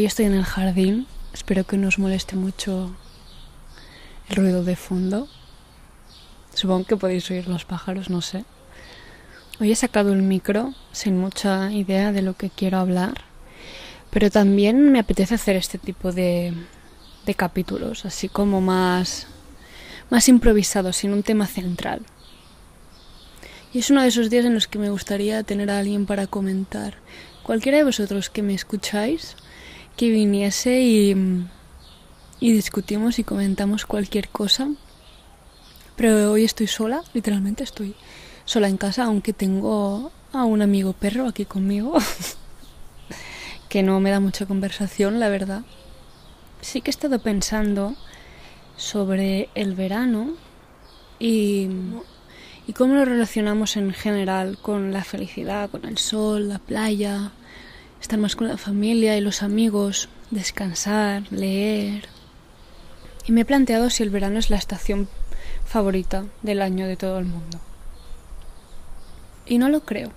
Hoy estoy en el jardín, espero que no os moleste mucho el ruido de fondo. Supongo que podéis oír los pájaros, no sé. Hoy he sacado el micro sin mucha idea de lo que quiero hablar, pero también me apetece hacer este tipo de, de capítulos, así como más, más improvisados, sin un tema central. Y es uno de esos días en los que me gustaría tener a alguien para comentar. Cualquiera de vosotros que me escucháis, que viniese y, y discutimos y comentamos cualquier cosa. Pero hoy estoy sola, literalmente estoy sola en casa, aunque tengo a un amigo perro aquí conmigo, que no me da mucha conversación, la verdad. Sí que he estado pensando sobre el verano y y cómo lo relacionamos en general con la felicidad, con el sol, la playa, estar más con la familia y los amigos, descansar, leer. Y me he planteado si el verano es la estación favorita del año de todo el mundo. Y no lo creo.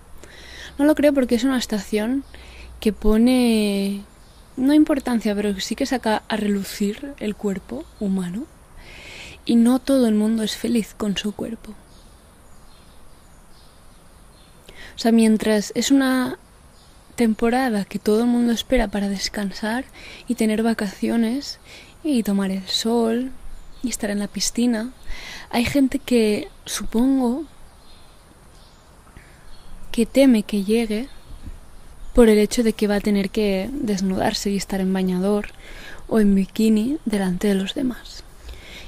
No lo creo porque es una estación que pone no importancia, pero sí que saca a relucir el cuerpo humano. Y no todo el mundo es feliz con su cuerpo. O sea, mientras es una temporada que todo el mundo espera para descansar y tener vacaciones y tomar el sol y estar en la piscina, hay gente que supongo que teme que llegue por el hecho de que va a tener que desnudarse y estar en bañador o en bikini delante de los demás.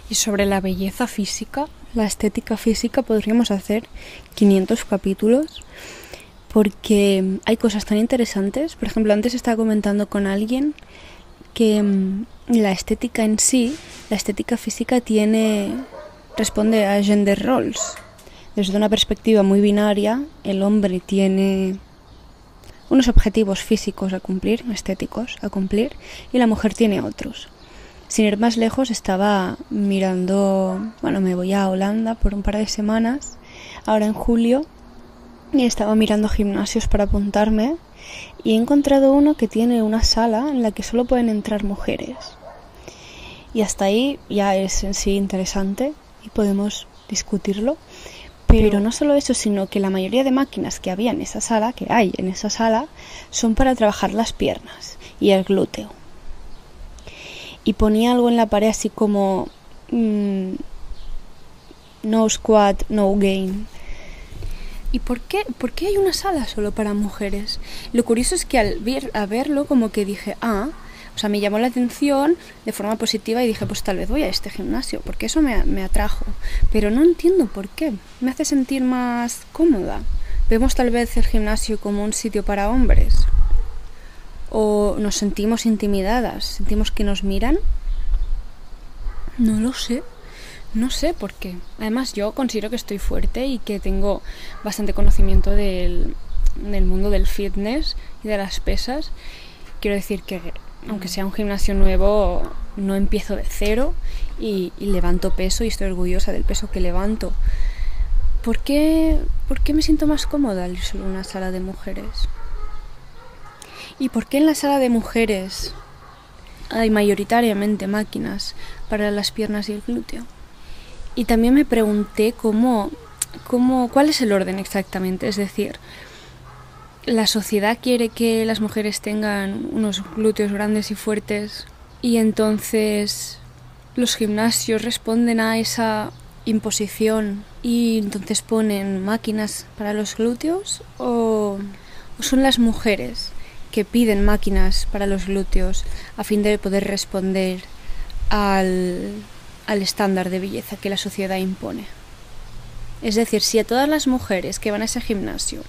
Y sobre la belleza física, la estética física, podríamos hacer 500 capítulos porque hay cosas tan interesantes. Por ejemplo, antes estaba comentando con alguien que mm, la estética en sí, la estética física tiene responde a gender roles. Desde una perspectiva muy binaria, el hombre tiene unos objetivos físicos a cumplir, estéticos a cumplir, y la mujer tiene otros. Sin ir más lejos, estaba mirando, bueno, me voy a Holanda por un par de semanas, ahora en julio, y estaba mirando gimnasios para apuntarme y he encontrado uno que tiene una sala en la que solo pueden entrar mujeres. Y hasta ahí ya es en sí interesante y podemos discutirlo. Pero no solo eso, sino que la mayoría de máquinas que había en esa sala, que hay en esa sala, son para trabajar las piernas y el glúteo. Y ponía algo en la pared así como mm, no squat, no gain. ¿Y por qué, por qué hay una sala solo para mujeres? Lo curioso es que al, ver, verlo como que dije, ah, o sea, me llamó la atención de forma positiva y dije, pues tal vez voy a este gimnasio, porque eso me, me atrajo. Pero no entiendo por qué. Me hace sentir más cómoda. Vemos tal vez el gimnasio como un sitio para hombres. O nos sentimos intimidadas, sentimos que nos miran. No lo sé. No sé por qué. Además yo considero que estoy fuerte y que tengo bastante conocimiento del, mundo del fitness y de las pesas. Quiero decir que aunque sea un gimnasio nuevo, no empiezo de cero y, levanto peso y estoy orgullosa del peso que levanto. ¿Por qué, ¿Por qué me siento más cómoda al ir solo a una sala de mujeres? ¿Y por qué en la sala de mujeres hay mayoritariamente máquinas para las piernas y el glúteo? Y también me pregunté cómo, cómo, cuál es el orden exactamente. Es decir, la sociedad quiere que las mujeres tengan unos glúteos grandes y fuertes y entonces los gimnasios responden a esa imposición y entonces ponen máquinas para los glúteos o, o son las mujeres que piden máquinas para los glúteos a fin de poder responder al, al estándar de belleza que la sociedad impone. Es decir, si a todas las mujeres que van a ese gimnasio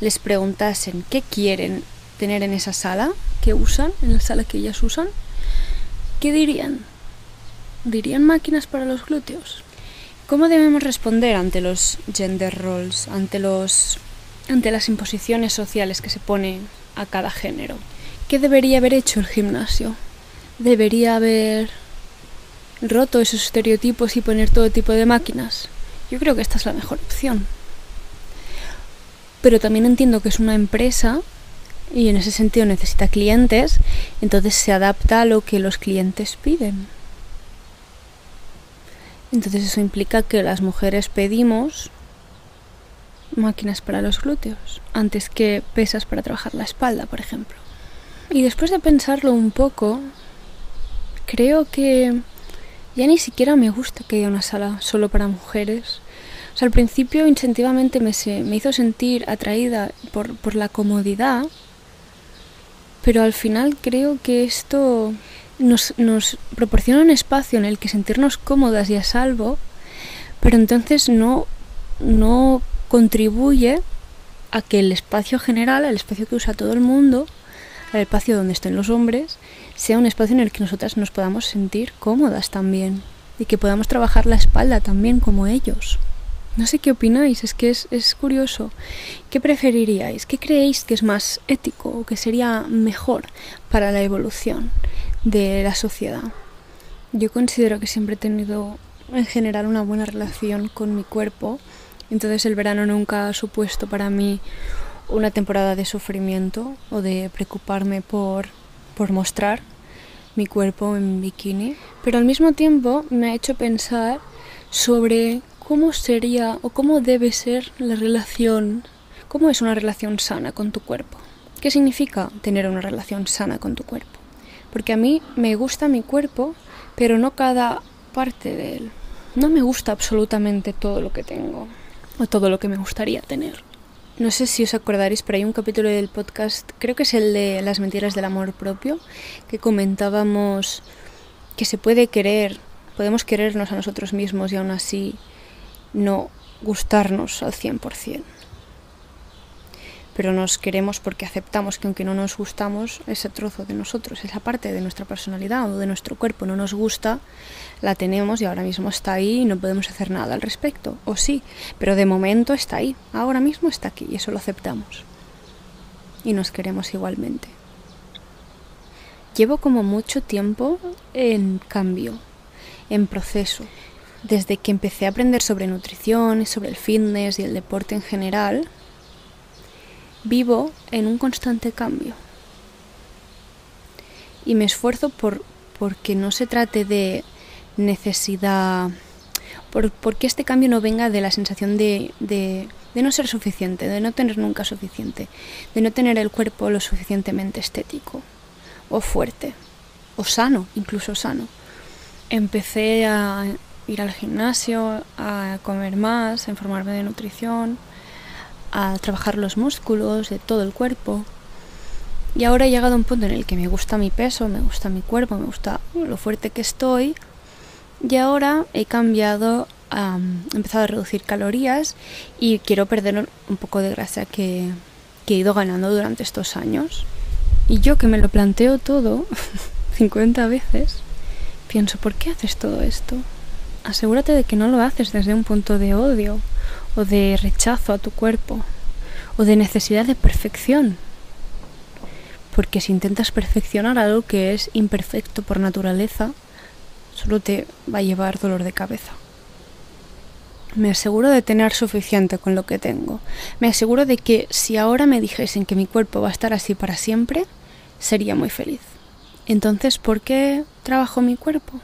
les preguntasen qué quieren tener en esa sala que usan, en la sala que ellas usan, ¿qué dirían? ¿Dirían máquinas para los glúteos? ¿Cómo debemos responder ante los gender roles, ante los ante las imposiciones sociales que se pone a cada género? ¿Qué debería haber hecho el gimnasio? ¿Debería haber roto esos estereotipos y poner todo tipo de máquinas. Yo creo que esta es la mejor opción. Pero también entiendo que es una empresa y en ese sentido necesita clientes, entonces se adapta a lo que los clientes piden. Entonces eso implica que las mujeres pedimos máquinas para los glúteos antes que pesas para trabajar la espalda, por ejemplo. Y después de pensarlo un poco, creo que ya ni siquiera me gusta que haya una sala solo para mujeres. O sea, al principio instintivamente me, me hizo sentir atraída por, por la comodidad, pero al final creo que esto nos, nos proporciona un espacio en el que sentirnos cómodas y a salvo, pero entonces no, no contribuye a que el espacio general, el espacio que usa todo el mundo, el espacio donde estén los hombres, sea un espacio en el que nosotras nos podamos sentir cómodas también y que podamos trabajar la espalda también como ellos. No sé qué opináis, es que es, es curioso. ¿Qué preferiríais? ¿Qué creéis que es más ético o que sería mejor para la evolución de la sociedad? Yo considero que siempre he tenido en general una buena relación con mi cuerpo, entonces el verano nunca ha supuesto para mí una temporada de sufrimiento o de preocuparme por, por mostrar mi cuerpo en bikini, pero al mismo tiempo me ha hecho pensar sobre cómo sería o cómo debe ser la relación, cómo es una relación sana con tu cuerpo. ¿Qué significa tener una relación sana con tu cuerpo? Porque a mí me gusta mi cuerpo, pero no cada parte de él. No me gusta absolutamente todo lo que tengo o todo lo que me gustaría tener. No sé si os acordaréis, pero hay un capítulo del podcast, creo que es el de las mentiras del amor propio, que comentábamos que se puede querer, podemos querernos a nosotros mismos y aún así no gustarnos al 100% pero nos queremos porque aceptamos que aunque no nos gustamos, ese trozo de nosotros, esa parte de nuestra personalidad o de nuestro cuerpo no nos gusta, la tenemos y ahora mismo está ahí y no podemos hacer nada al respecto. O sí, pero de momento está ahí, ahora mismo está aquí y eso lo aceptamos. Y nos queremos igualmente. Llevo como mucho tiempo en cambio, en proceso. Desde que empecé a aprender sobre nutrición, sobre el fitness y el deporte en general, vivo en un constante cambio. Y me esfuerzo por porque no se trate de necesidad, por, porque este cambio no venga de la sensación de, de, de no ser suficiente, de no tener nunca suficiente, de no tener el cuerpo lo suficientemente estético o fuerte o sano, incluso sano. Empecé a ir al gimnasio, a comer más, a informarme de nutrición, a trabajar los músculos de todo el cuerpo. Y ahora he llegado a un punto en el que me gusta mi peso, me gusta mi cuerpo, me gusta lo fuerte que estoy. Y ahora he cambiado, he empezado a reducir calorías y quiero perder un poco de grasa que, que he ido ganando durante estos años. Y yo que me lo planteo todo 50 veces, pienso, ¿por qué haces todo esto? Asegúrate de que no lo haces desde un punto de odio o de rechazo a tu cuerpo o de necesidad de perfección. Porque si intentas perfeccionar algo que es imperfecto por naturaleza, solo te va a llevar dolor de cabeza. Me aseguro de tener suficiente con lo que tengo. Me aseguro de que si ahora me dijesen que mi cuerpo va a estar así para siempre, sería muy feliz. Entonces, ¿por qué trabajo mi cuerpo?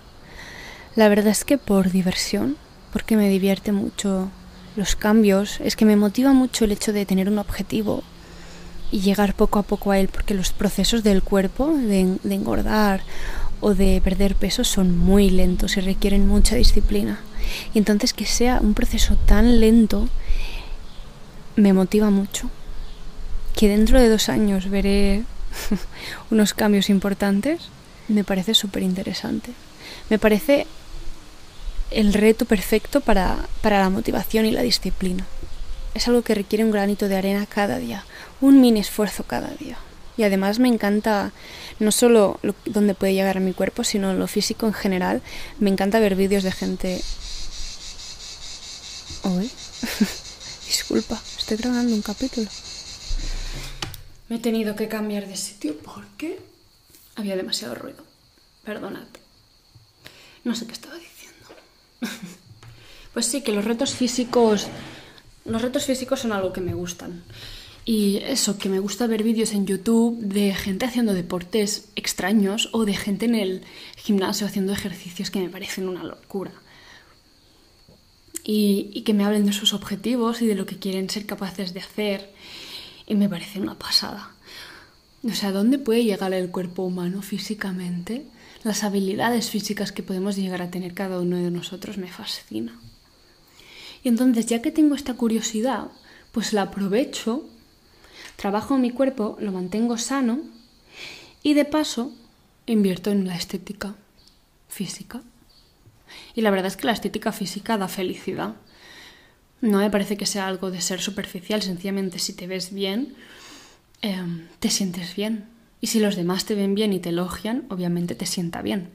La verdad es que por diversión, porque me divierte mucho los cambios, es que me motiva mucho el hecho de tener un objetivo y llegar poco a poco a él, porque los procesos del cuerpo, de, engordar o de perder peso, son muy lentos y requieren mucha disciplina. Y entonces que sea un proceso tan lento me motiva mucho. Que dentro de dos años veré unos cambios importantes, me parece súper interesante. Me parece el reto perfecto para, la motivación y la disciplina. Es algo que requiere un granito de arena cada día, un mini esfuerzo cada día. Y además me encanta no solo lo, dónde puede llegar a mi cuerpo, sino lo físico en general. Me encanta ver vídeos de gente... Uy, disculpa, estoy grabando un capítulo. Me he tenido que cambiar de sitio porque había demasiado ruido. Perdonad. No sé qué estaba diciendo. Pues sí, que los retos físicos. Los retos físicos son algo que me gustan. Y eso, que me gusta ver vídeos en YouTube de gente haciendo deportes extraños o de gente en el gimnasio haciendo ejercicios que me parecen una locura. Y, que me hablen de sus objetivos y de lo que quieren ser capaces de hacer. Y me parece una pasada. O sea, ¿dónde puede llegar el cuerpo humano físicamente? Las habilidades físicas que podemos llegar a tener cada uno de nosotros me fascina. Y entonces, ya que tengo esta curiosidad, pues la aprovecho trabajo mi cuerpo, lo mantengo sano y de paso invierto en la estética física. Y la verdad es que la estética física da felicidad. No me parece que sea algo de ser superficial, sencillamente si te ves bien, em, te sientes bien. Y si los demás te ven bien y te elogian, obviamente te sienta bien.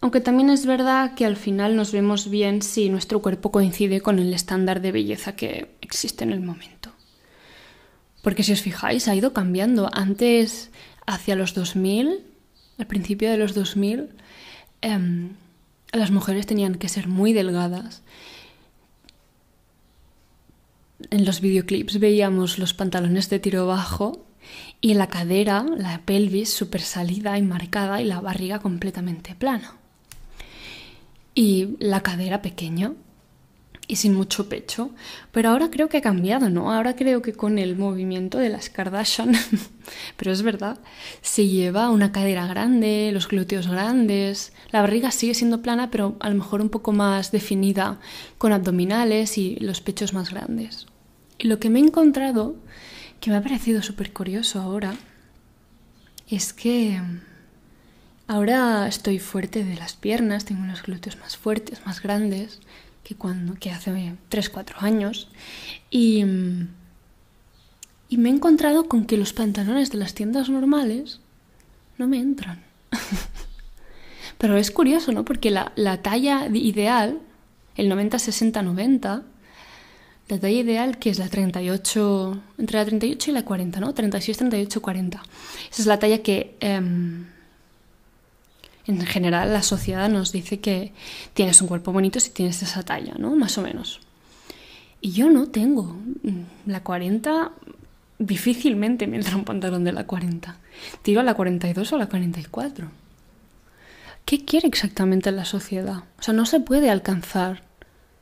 Aunque también es verdad que al final nos vemos bien si nuestro cuerpo coincide con el estándar de belleza que existe en el momento. Porque si os fijáis, ha ido cambiando. Antes, hacia los 2000, al principio de los 2000, em, las mujeres tenían que ser muy delgadas. En los videoclips veíamos los pantalones de tiro bajo y la cadera, la pelvis súper salida y marcada y la barriga completamente plana. Y la cadera pequeña y sin mucho pecho. Pero ahora creo que ha cambiado, ¿no? Ahora creo que con el movimiento de las Kardashian, pero es verdad, se lleva una cadera grande, los glúteos grandes, la barriga sigue siendo plana, pero a lo mejor un poco más definida, con abdominales y los pechos más grandes. Y lo que me he encontrado, que me ha parecido súper curioso ahora, es que ahora estoy fuerte de las piernas, tengo unos glúteos más fuertes, más grandes, que, cuando, que hace 3-4 años. Y, y me he encontrado con que los pantalones de las tiendas normales no me entran. Pero es curioso, ¿no? Porque la, la talla ideal, el 90-60-90, la talla ideal que es la 38, entre la 38 y la 40, ¿no? 36, 38, 40. Esa es la talla que... Em, en general la sociedad nos dice que tienes un cuerpo bonito si tienes esa talla, ¿no? Más o menos. Y yo no tengo. La 40 difícilmente me entra un pantalón de la 40. Tiro a la 42 o a la 44. ¿Qué quiere exactamente la sociedad? O sea, no se puede alcanzar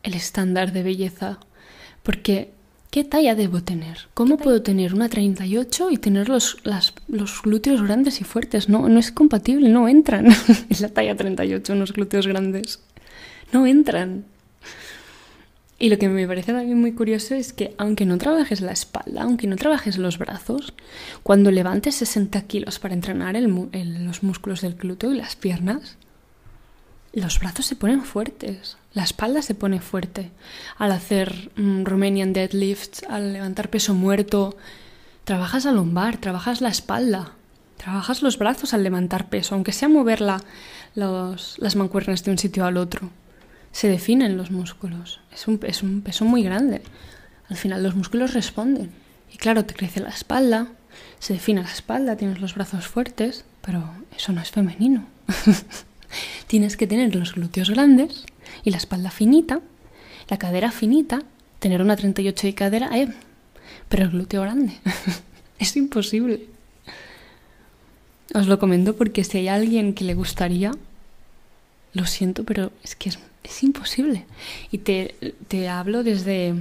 el estándar de belleza porque ¿Qué talla debo tener? ¿Cómo puedo tener una 38 y tener los, los glúteos grandes y fuertes? No, no es compatible, no entran. en la talla 38 unos glúteos grandes. No entran. Y lo que me parece también muy curioso es que aunque no trabajes la espalda, aunque no trabajes los brazos, cuando levantes 60 kilos para entrenar los músculos del glúteo y las piernas, los brazos se ponen fuertes, la espalda se pone fuerte. Al hacer mm, Romanian deadlifts, al levantar peso muerto, trabajas la lumbar, trabajas la espalda, trabajas los brazos al levantar peso, aunque sea mover las mancuernas de un sitio al otro. Se definen los músculos. Es un, es un peso muy grande. Al final los músculos responden. Y claro, te crece la espalda, se define la espalda, tienes los brazos fuertes, pero eso no es femenino. Tienes que tener los glúteos grandes y la espalda finita, la cadera finita, tener una 38 de cadera, eh, pero el glúteo grande. es imposible. Os lo comento porque si hay alguien que le gustaría, lo siento, pero es que es, imposible. Y te, te hablo desde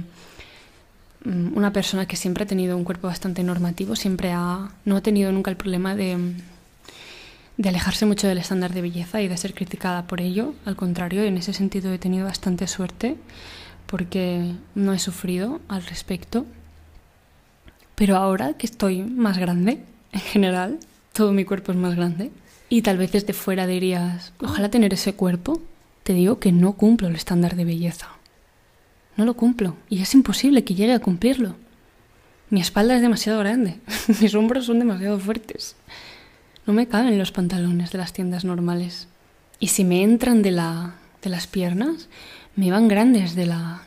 mm, una persona que siempre ha tenido un cuerpo bastante normativo, siempre ha, no ha tenido nunca el problema de de alejarse mucho del estándar de belleza y de ser criticada por ello. Al contrario, en ese sentido he tenido bastante suerte porque no he sufrido al respecto. Pero ahora que estoy más grande, en general, todo mi cuerpo es más grande, y tal vez desde fuera dirías, ojalá tener ese cuerpo, te digo que no cumplo el estándar de belleza. No lo cumplo, y es imposible que llegue a cumplirlo. Mi espalda es demasiado grande, mis hombros son demasiado fuertes. No me caben los pantalones de las tiendas normales. Y si me entran de, la, de las piernas, me van grandes de la,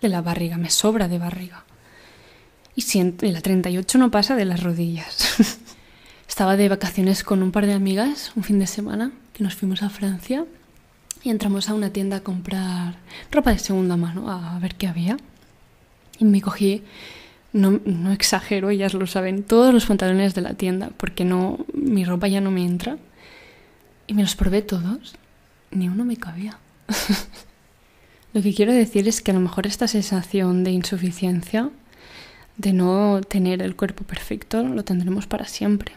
de la barriga, me sobra de barriga. Y si en la 38 no pasa de las rodillas. Estaba de vacaciones con un par de amigas un fin de semana que nos fuimos a Francia y entramos a una tienda a comprar ropa de segunda mano, a ver qué había. Y me cogí no, no exagero, ellas lo saben, todos los pantalones de la tienda, porque no, mi ropa ya no me entra. Y me los probé todos, ni uno me cabía. lo que quiero decir es que a lo mejor esta sensación de insuficiencia, de no tener el cuerpo perfecto, lo tendremos para siempre.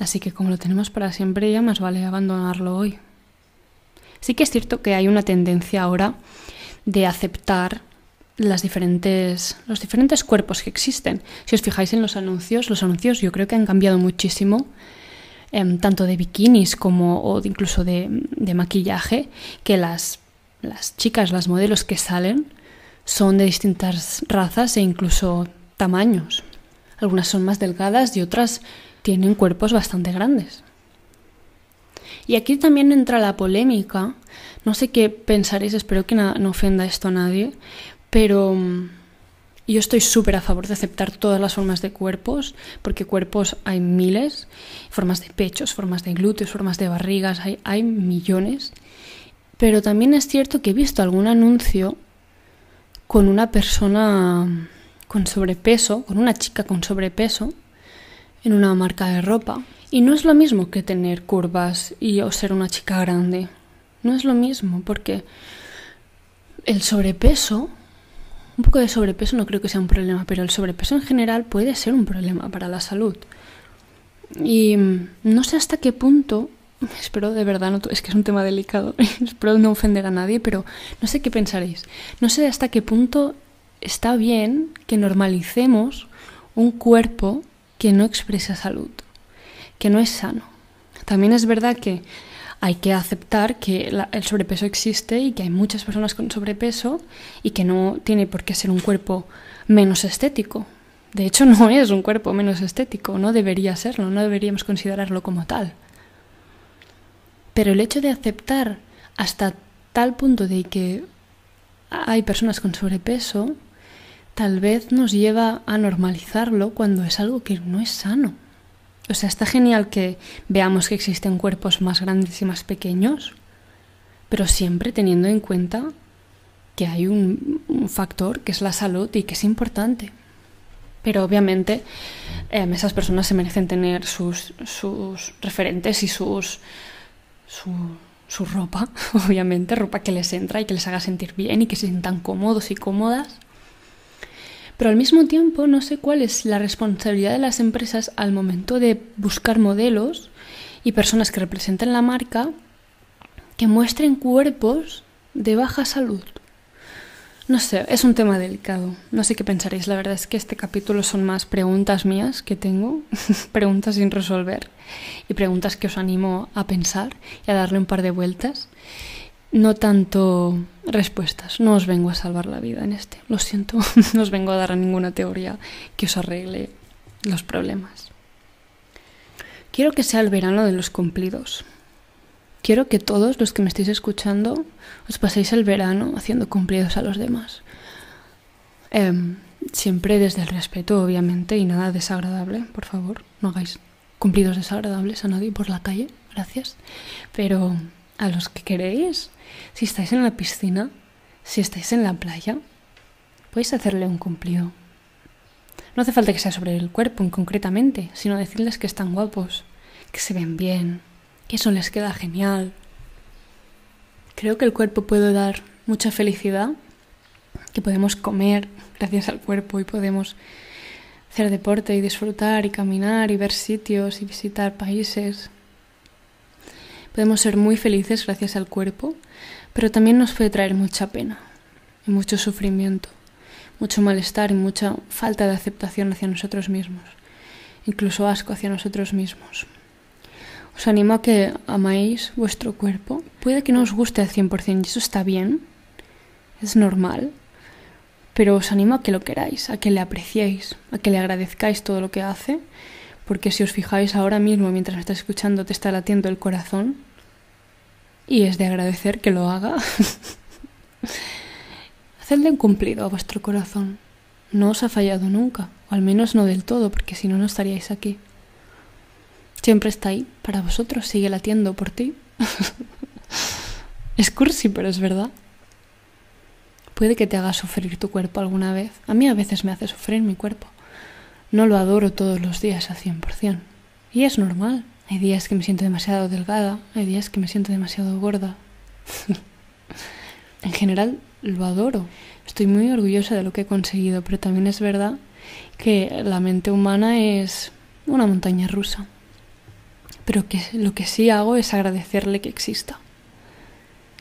Así que como lo tenemos para siempre, ya más vale abandonarlo hoy. Sí que es cierto que hay una tendencia ahora de aceptar las diferentes, los diferentes cuerpos que existen. Si os fijáis en los anuncios, los anuncios yo creo que han cambiado muchísimo, em, tanto de bikinis como o incluso de, de maquillaje, que las, las chicas, las modelos que salen son de distintas razas e incluso tamaños. Algunas son más delgadas y otras tienen cuerpos bastante grandes. Y aquí también entra la polémica. No sé qué pensaréis, espero que no ofenda esto a nadie, pero mm, yo estoy súper a favor de aceptar todas las formas de cuerpos, porque cuerpos hay miles, formas de pechos, formas de glúteos, formas de barrigas, hay, hay millones. Pero también es cierto que he visto algún anuncio con una persona con sobrepeso, con una chica con sobrepeso, en una marca de ropa. Y no es lo mismo que tener curvas y o ser una chica grande. No es lo mismo porque el sobrepeso un poco de sobrepeso no creo que sea un problema, pero el sobrepeso en general puede ser un problema para la salud. Y mm, no sé hasta qué punto, espero de verdad, no, es que es un tema delicado, espero no ofender a nadie, pero no sé qué pensaréis. No sé hasta qué punto está bien que normalicemos un cuerpo que no expresa salud, que no es sano. También es verdad que hay que aceptar que el sobrepeso existe y que hay muchas personas con sobrepeso y que no tiene por qué ser un cuerpo menos estético. De hecho, no es un cuerpo menos estético, no debería serlo, no deberíamos considerarlo como tal. Pero el hecho de aceptar hasta tal punto de que hay personas con sobrepeso, tal vez nos lleva a normalizarlo cuando es algo que no es sano. O sea, está genial que veamos que existen cuerpos más grandes y más pequeños, pero siempre teniendo en cuenta que hay un, factor que es la salud y que es importante. Pero obviamente em, esas personas se merecen tener sus, referentes y sus, su, su ropa, obviamente, ropa que les entra y que les haga sentir bien y que se sientan cómodos y cómodas. Pero al mismo tiempo no sé cuál es la responsabilidad de las empresas al momento de buscar modelos y personas que representen la marca que muestren cuerpos de baja salud. No sé, es un tema delicado. No sé qué pensaréis. La verdad es que este capítulo son más preguntas mías que tengo, preguntas sin resolver y preguntas que os animo a pensar y a darle un par de vueltas no tanto respuestas. No os vengo a salvar la vida en este. Lo siento, no os vengo a dar ninguna teoría que os arregle los problemas. Quiero que sea el verano de los cumplidos. Quiero que todos los que me estéis escuchando os paséis el verano haciendo cumplidos a los demás. Em, siempre desde el respeto, obviamente, y nada desagradable, por favor. No hagáis cumplidos desagradables a nadie por la calle, gracias. Pero a los que queréis, si estáis en la piscina, si estáis en la playa, podéis hacerle un cumplido. No hace falta que sea sobre el cuerpo en concretamente, sino decirles que están guapos, que se ven bien, que eso les queda genial. Creo que el cuerpo puede dar mucha felicidad, que podemos comer gracias al cuerpo y podemos hacer deporte y disfrutar y caminar y ver sitios y visitar países. Podemos ser muy felices gracias al cuerpo pero también nos puede traer mucha pena y mucho sufrimiento, mucho malestar y mucha falta de aceptación hacia nosotros mismos, incluso asco hacia nosotros mismos. Os animo a que amáis vuestro cuerpo. Puede que no os guste al 100% y eso está bien, es normal, pero os animo a que lo queráis, a que le apreciéis, a que le agradezcáis todo lo que hace, porque si os fijáis ahora mismo mientras me escuchando te está latiendo el corazón, y es de agradecer que lo haga. Hacedle un cumplido a vuestro corazón. No os ha fallado nunca, o al menos no del todo, porque si no, no estaríais aquí. Siempre está ahí para vosotros, sigue latiendo por ti. es cursi, pero es verdad. Puede que te haga sufrir tu cuerpo alguna vez. A mí a veces me hace sufrir mi cuerpo. No lo adoro todos los días al 100%. Y es normal. Hay días que me siento demasiado delgada, hay días que me siento demasiado gorda. en general lo adoro. Estoy muy orgullosa de lo que he conseguido, pero también es verdad que la mente humana es una montaña rusa. Pero lo que sí hago es agradecerle que exista.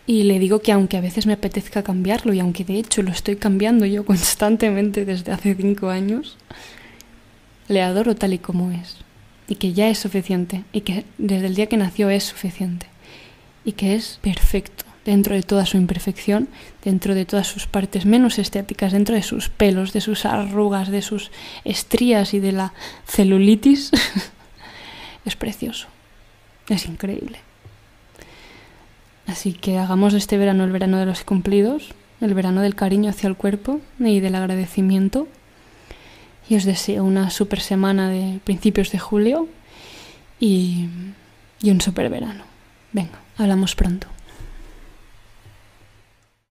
Y le digo que aunque a veces me apetezca cambiarlo, y aunque de hecho lo estoy cambiando yo constantemente desde hace cinco años, le adoro tal y como es. Y que ya es suficiente. Y que desde el día que nació es suficiente. Y que es perfecto dentro de toda su imperfección, dentro de todas sus partes menos estéticas, dentro de sus pelos, de sus arrugas, de sus estrías y de la celulitis. es precioso. Es increíble. Así que hagamos este verano el verano de los cumplidos, el verano del cariño hacia el cuerpo y del agradecimiento. Y os deseo una super semana de principios de julio y, y un super verano. Venga, hablamos pronto.